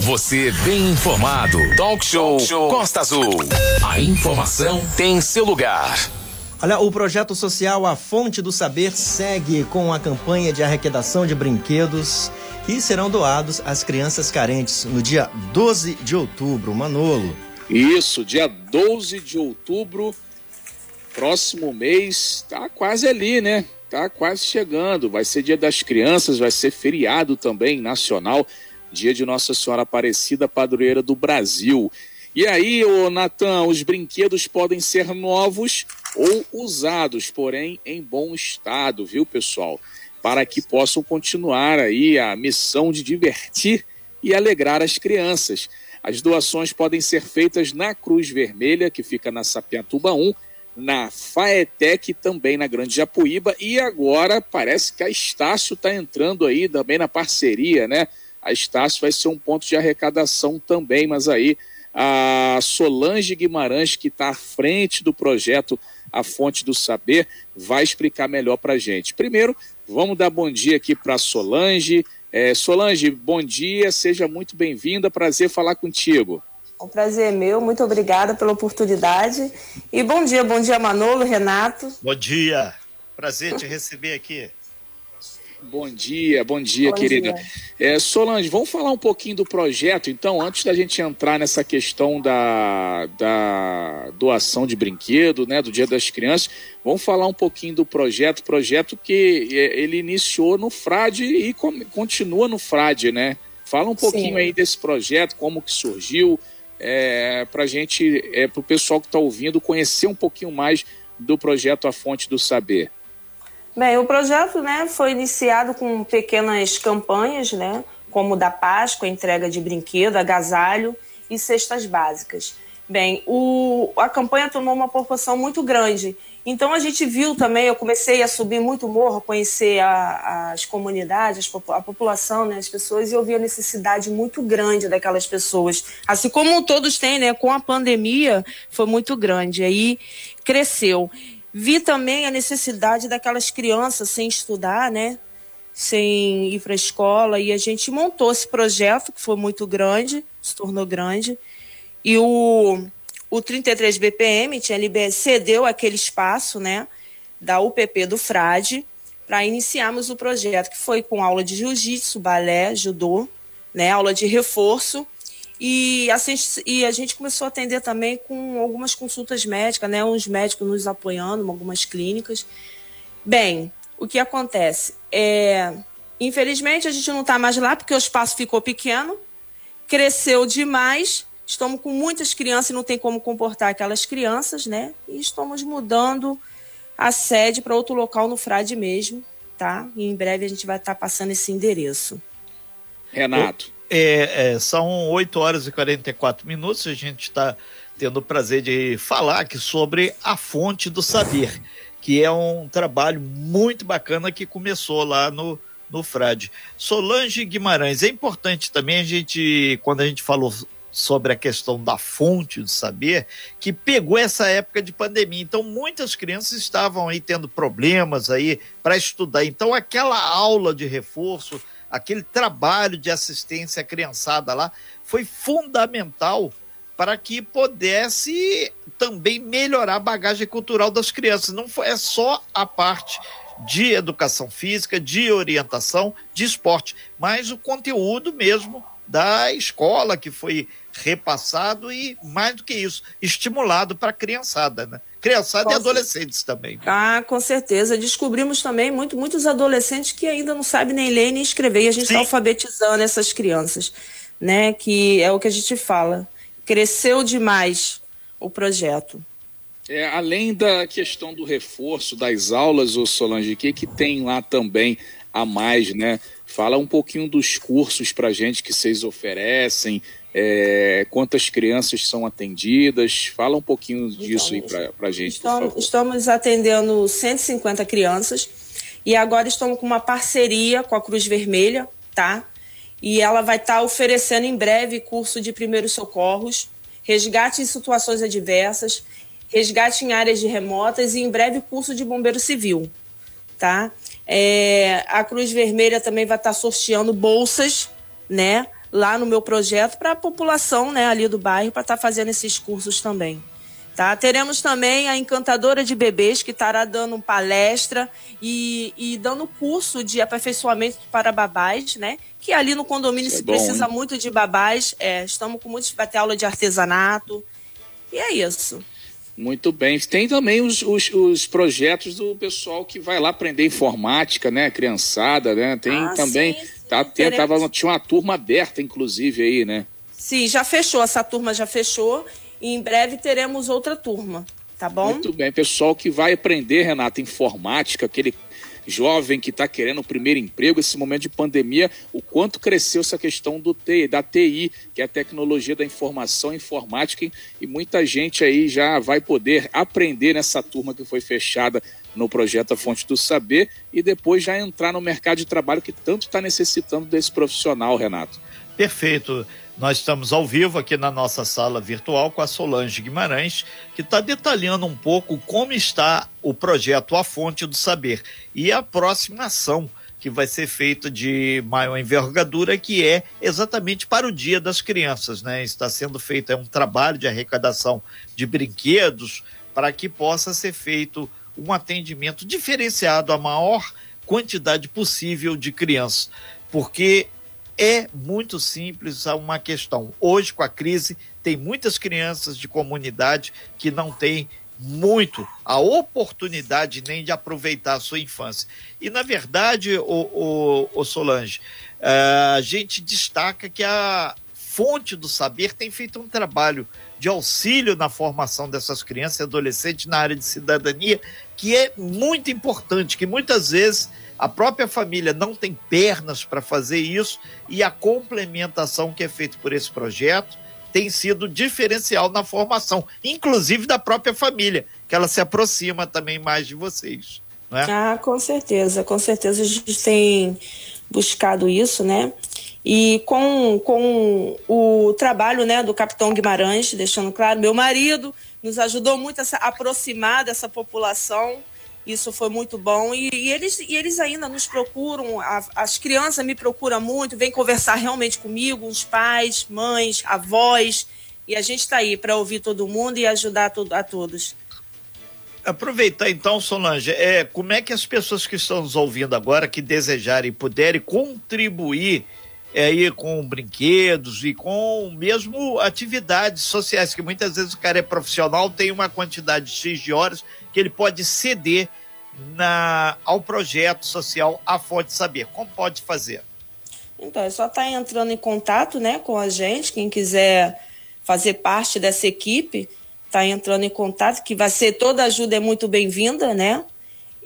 Você bem informado. Talk Show, Talk Show Costa Azul. A informação tem seu lugar. Olha, o projeto social A Fonte do Saber segue com a campanha de arrecadação de brinquedos que serão doados às crianças carentes no dia 12 de outubro. Manolo. Isso, dia 12 de outubro, próximo mês, tá quase ali, né? Tá quase chegando. Vai ser dia das crianças, vai ser feriado também nacional, dia de Nossa Senhora Aparecida, padroeira do Brasil. E aí, ô Natan, os brinquedos podem ser novos ou usados, porém em bom estado, viu, pessoal? Para que possam continuar aí a missão de divertir e alegrar as crianças. As doações podem ser feitas na Cruz Vermelha, que fica na Sapiatuba 1, na Faetec, também na Grande Japuíba, e agora parece que a Estácio está entrando aí também na parceria, né? A Estácio vai ser um ponto de arrecadação também, mas aí a Solange Guimarães, que está à frente do projeto A Fonte do Saber, vai explicar melhor para a gente. Primeiro, vamos dar bom dia aqui para Solange. É, Solange, bom dia, seja muito bem-vinda, prazer falar contigo. O prazer é meu, muito obrigada pela oportunidade. E bom dia, bom dia Manolo, Renato. Bom dia, prazer te receber aqui. Bom dia, bom dia, bom querida. Dia. É, Solange, vamos falar um pouquinho do projeto, então, antes da gente entrar nessa questão da, da doação de brinquedo, né, do Dia das Crianças, vamos falar um pouquinho do projeto, projeto que é, ele iniciou no Frade e continua no Frade, né? Fala um pouquinho Sim. aí desse projeto, como que surgiu, é, para a gente, é, para o pessoal que está ouvindo, conhecer um pouquinho mais do projeto A Fonte do Saber. Bem, o projeto né, foi iniciado com pequenas campanhas, né, como da Páscoa, entrega de brinquedo, agasalho e cestas básicas. Bem, o, a campanha tomou uma proporção muito grande então a gente viu também, eu comecei a subir muito morro, conhecer a, as comunidades, a população, né, as pessoas, e eu vi a necessidade muito grande daquelas pessoas. Assim como todos têm, né? Com a pandemia foi muito grande. Aí cresceu. Vi também a necessidade daquelas crianças sem estudar, né? Sem ir para a escola. E a gente montou esse projeto, que foi muito grande, se tornou grande. E o o 33 BPM tinha cedeu aquele espaço, né, da UPP do Frade, para iniciarmos o projeto, que foi com aula de jiu-jitsu, balé, judô, né, aula de reforço, e, assim, e a gente começou a atender também com algumas consultas médicas, né, uns médicos nos apoiando, algumas clínicas. Bem, o que acontece? É, infelizmente, a gente não está mais lá, porque o espaço ficou pequeno, cresceu demais, Estamos com muitas crianças e não tem como comportar aquelas crianças, né? E estamos mudando a sede para outro local no Frade mesmo, tá? E em breve a gente vai estar tá passando esse endereço. Renato. É, é, são 8 horas e 44 minutos. A gente está tendo o prazer de falar aqui sobre a fonte do saber, que é um trabalho muito bacana que começou lá no, no Frade. Solange Guimarães, é importante também a gente, quando a gente falou sobre a questão da fonte do saber, que pegou essa época de pandemia. Então, muitas crianças estavam aí tendo problemas aí para estudar. Então, aquela aula de reforço, aquele trabalho de assistência à criançada lá, foi fundamental para que pudesse também melhorar a bagagem cultural das crianças. Não foi é só a parte de educação física, de orientação, de esporte, mas o conteúdo mesmo da escola que foi repassado e, mais do que isso, estimulado para a criançada, né? Criançada com e adolescentes também. Ah, com certeza. Descobrimos também muito, muitos adolescentes que ainda não sabem nem ler nem escrever. E a gente está alfabetizando essas crianças, né? Que é o que a gente fala. Cresceu demais o projeto. É, além da questão do reforço das aulas, o Solange, o que, que tem lá também a mais, né? Fala um pouquinho dos cursos para gente que vocês oferecem, é, quantas crianças são atendidas? Fala um pouquinho então, disso aí para a gente, estamos, estamos atendendo 150 crianças e agora estamos com uma parceria com a Cruz Vermelha, tá? E ela vai estar tá oferecendo em breve curso de primeiros socorros, resgate em situações adversas, resgate em áreas de remotas e em breve curso de bombeiro civil, tá? É, a Cruz Vermelha também vai estar tá sorteando bolsas, né? Lá no meu projeto para a população né, ali do bairro para estar tá fazendo esses cursos também. Tá? Teremos também a encantadora de bebês que estará dando palestra e, e dando curso de aperfeiçoamento para babás, né? Que ali no condomínio é se bom, precisa hein? muito de babás. É, estamos com muitos, vai ter aula de artesanato. E é isso. Muito bem. Tem também os, os, os, projetos do pessoal que vai lá aprender informática, né? Criançada, né? Tem ah, também. Sim, sim. Tá, tem, tava, tinha uma turma aberta, inclusive, aí, né? Sim, já fechou. Essa turma já fechou. E em breve teremos outra turma. Tá bom? Muito bem. Pessoal que vai aprender, Renata, informática, aquele jovem que está querendo o primeiro emprego, esse momento de pandemia, o quanto cresceu essa questão do TI, da TI, que é a tecnologia da informação informática, e muita gente aí já vai poder aprender nessa turma que foi fechada no projeto A Fonte do Saber e depois já entrar no mercado de trabalho que tanto está necessitando desse profissional, Renato. Perfeito. Nós estamos ao vivo aqui na nossa sala virtual com a Solange Guimarães, que está detalhando um pouco como está o projeto A Fonte do Saber e a próxima ação que vai ser feita de maior envergadura, que é exatamente para o Dia das Crianças. Né? Está sendo feito é um trabalho de arrecadação de brinquedos para que possa ser feito um atendimento diferenciado à maior quantidade possível de crianças. Porque é muito simples uma questão. Hoje, com a crise, tem muitas crianças de comunidade que não têm muito a oportunidade nem de aproveitar a sua infância. E, na verdade, o, o, o Solange, eh, a gente destaca que a Fonte do Saber tem feito um trabalho de auxílio na formação dessas crianças e adolescentes na área de cidadania, que é muito importante, que muitas vezes a própria família não tem pernas para fazer isso e a complementação que é feita por esse projeto tem sido diferencial na formação, inclusive da própria família, que ela se aproxima também mais de vocês. Não é? Ah, com certeza, com certeza a gente tem buscado isso, né? E com, com o trabalho né, do capitão Guimarães, deixando claro, meu marido nos ajudou muito a se aproximar dessa população isso foi muito bom. E, e eles, e eles ainda nos procuram, a, as crianças me procuram muito, vêm conversar realmente comigo, os pais, mães, avós. E a gente está aí para ouvir todo mundo e ajudar a, a todos. Aproveitar então, Solange, é, como é que as pessoas que estão nos ouvindo agora, que desejarem puderem contribuir é, aí com brinquedos e com mesmo atividades sociais, que muitas vezes o cara é profissional, tem uma quantidade X de horas que ele pode ceder na, ao projeto social A Fonte Saber. Como pode fazer? Então, é só estar tá entrando em contato né, com a gente, quem quiser fazer parte dessa equipe, está entrando em contato, que vai ser toda ajuda é muito bem-vinda, né?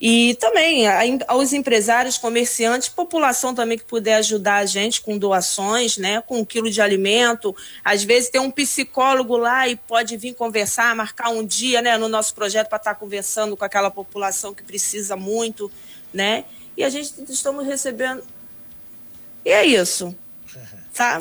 E também aos empresários, comerciantes, população também que puder ajudar a gente com doações, né, com um quilo de alimento. Às vezes tem um psicólogo lá e pode vir conversar, marcar um dia né, no nosso projeto para estar tá conversando com aquela população que precisa muito, né? E a gente estamos recebendo. E é isso. Tá?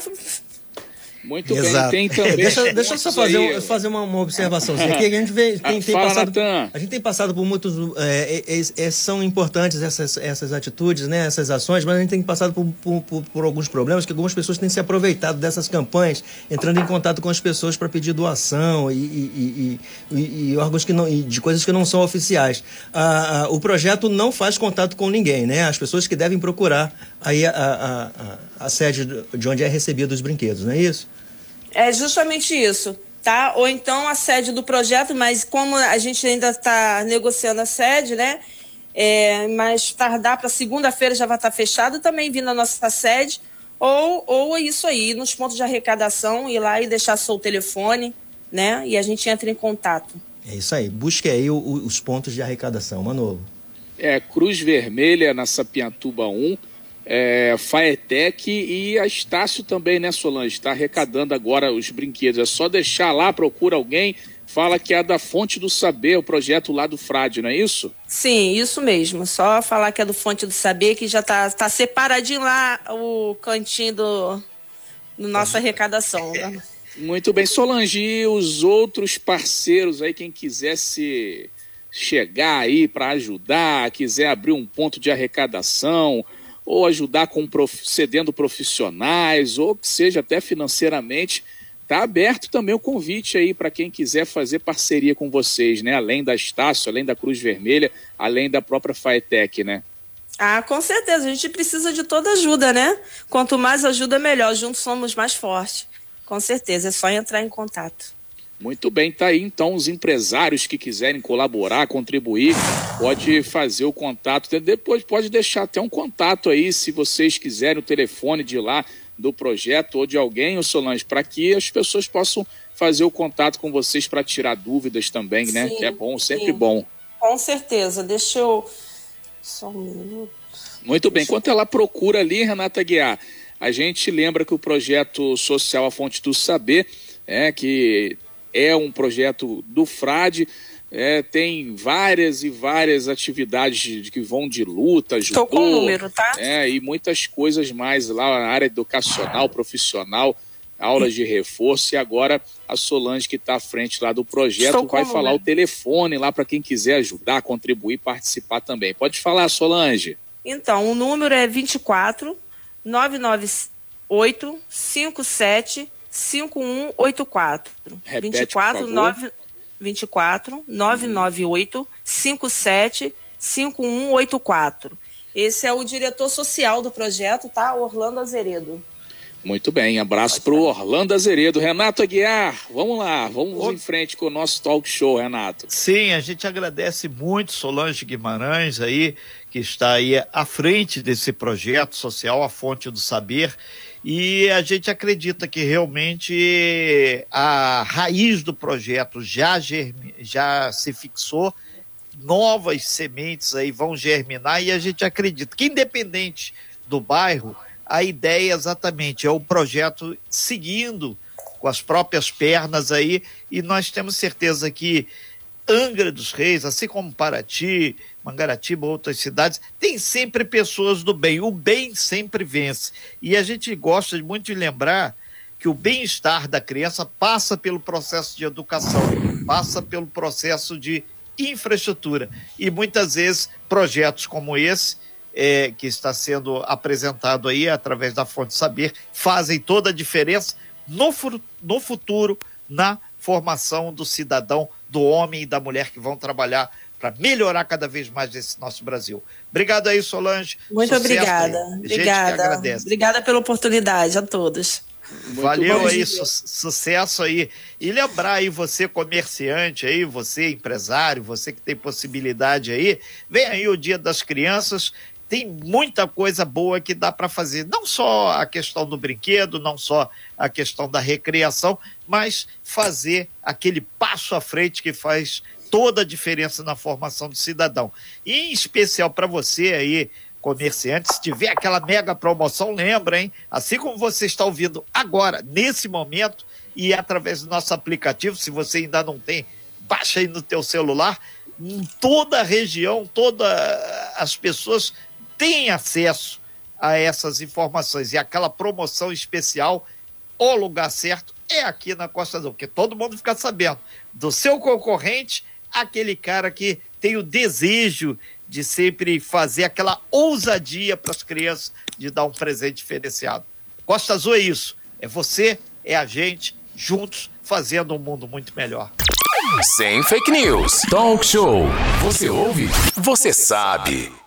Muito Exato. bem, tem também. deixa, deixa eu só fazer, um, fazer uma, uma observação. Aqui a gente vê, tem, tem passado, a gente tem passado por muitos. É, é, é, são importantes essas, essas atitudes, né, essas ações, mas a gente tem passado por, por, por, por, alguns problemas que algumas pessoas têm se aproveitado dessas campanhas, entrando em contato com as pessoas para pedir doação e, e, e, e, órgãos que não, de coisas que não são oficiais. Ah, o projeto não faz contato com ninguém, né? As pessoas que devem procurar aí a, a, a, a sede de onde é recebido os brinquedos, não é isso? É justamente isso, tá? Ou então a sede do projeto, mas como a gente ainda está negociando a sede, né? É, mas tardar para segunda-feira já vai estar tá fechado, também vindo a nossa sede. Ou, ou é isso aí, nos pontos de arrecadação, ir lá e deixar seu telefone, né? E a gente entra em contato. É isso aí. Busque aí o, o, os pontos de arrecadação, Manolo. É, Cruz Vermelha na Sapiantuba 1 é, Faetec e a Estácio também, né, Solange? Está arrecadando agora os brinquedos. É só deixar lá, procura alguém, fala que é da Fonte do Saber, o projeto lá do Frade, não é isso? Sim, isso mesmo. Só falar que é do Fonte do Saber, que já está tá separadinho lá o cantinho do, do nossa arrecadação. Né? Muito bem, Solange, e os outros parceiros aí, quem quisesse chegar aí para ajudar, quiser abrir um ponto de arrecadação, ou ajudar com cedendo profissionais, ou que seja até financeiramente, está aberto também o convite aí para quem quiser fazer parceria com vocês, né? Além da Estácio, além da Cruz Vermelha, além da própria Faetec, né? Ah, com certeza. A gente precisa de toda ajuda, né? Quanto mais ajuda, melhor. Juntos somos mais fortes. Com certeza. É só entrar em contato. Muito bem, tá aí então os empresários que quiserem colaborar, contribuir, pode fazer o contato, depois pode deixar até um contato aí, se vocês quiserem, o telefone de lá do projeto ou de alguém, o Solange, para que as pessoas possam fazer o contato com vocês para tirar dúvidas também, né? Sim, que é bom, sempre sim. bom. Com certeza. Deixa eu só um minuto. Muito bem. Enquanto ela procura ali, Renata Guiar, a gente lembra que o projeto social A Fonte do Saber, é, que é um projeto do Frade, é, tem várias e várias atividades de, que vão de luta, judô, Estou com o número, tá? É, e muitas coisas mais lá na área educacional, profissional, aulas de reforço, e agora a Solange, que está à frente lá do projeto, vai falar o telefone lá para quem quiser ajudar, contribuir, participar também. Pode falar, Solange. Então, o número é 24 998 57 5184. Repete, 24 9 24 998 57 5184. Esse é o diretor social do projeto, tá? Orlando Azeredo. Muito bem, abraço para o Orlando Azeredo. Renato Aguiar, vamos lá, vamos Ô... em frente com o nosso talk show, Renato. Sim, a gente agradece muito Solange Guimarães aí, que está aí à frente desse projeto social, a Fonte do Saber, e a gente acredita que realmente a raiz do projeto já, germi... já se fixou, novas sementes aí vão germinar e a gente acredita que independente do bairro, a ideia exatamente é o projeto seguindo com as próprias pernas aí, e nós temos certeza que Angra dos Reis, assim como Paraty, Mangaratiba, outras cidades, tem sempre pessoas do bem. O bem sempre vence. E a gente gosta muito de lembrar que o bem-estar da criança passa pelo processo de educação, passa pelo processo de infraestrutura. E muitas vezes projetos como esse é, que está sendo apresentado aí através da Fonte Saber fazem toda a diferença no, no futuro, na formação do cidadão, do homem e da mulher que vão trabalhar para melhorar cada vez mais esse nosso Brasil. Obrigado aí, Solange. Muito Sucesso obrigada. Aí. Obrigada. Obrigada pela oportunidade a todos. Muito Valeu aí, su sucesso aí. E lembrar aí, você comerciante aí, você empresário, você que tem possibilidade aí, vem aí o Dia das Crianças, tem muita coisa boa que dá para fazer. Não só a questão do brinquedo, não só a questão da recreação, mas fazer aquele passo à frente que faz toda a diferença na formação do cidadão. E em especial para você aí, comerciante, se tiver aquela mega promoção, lembra, hein? Assim como você está ouvindo agora, nesse momento, e através do nosso aplicativo, se você ainda não tem, baixa aí no teu celular, em toda a região, todas as pessoas tem acesso a essas informações. E aquela promoção especial, o lugar certo é aqui na Costa Azul, porque todo mundo fica sabendo do seu concorrente, aquele cara que tem o desejo de sempre fazer aquela ousadia para as crianças de dar um presente diferenciado. Costa Azul é isso. É você, é a gente, juntos, fazendo um mundo muito melhor. Sem fake news. Talk show. Você ouve? Você sabe.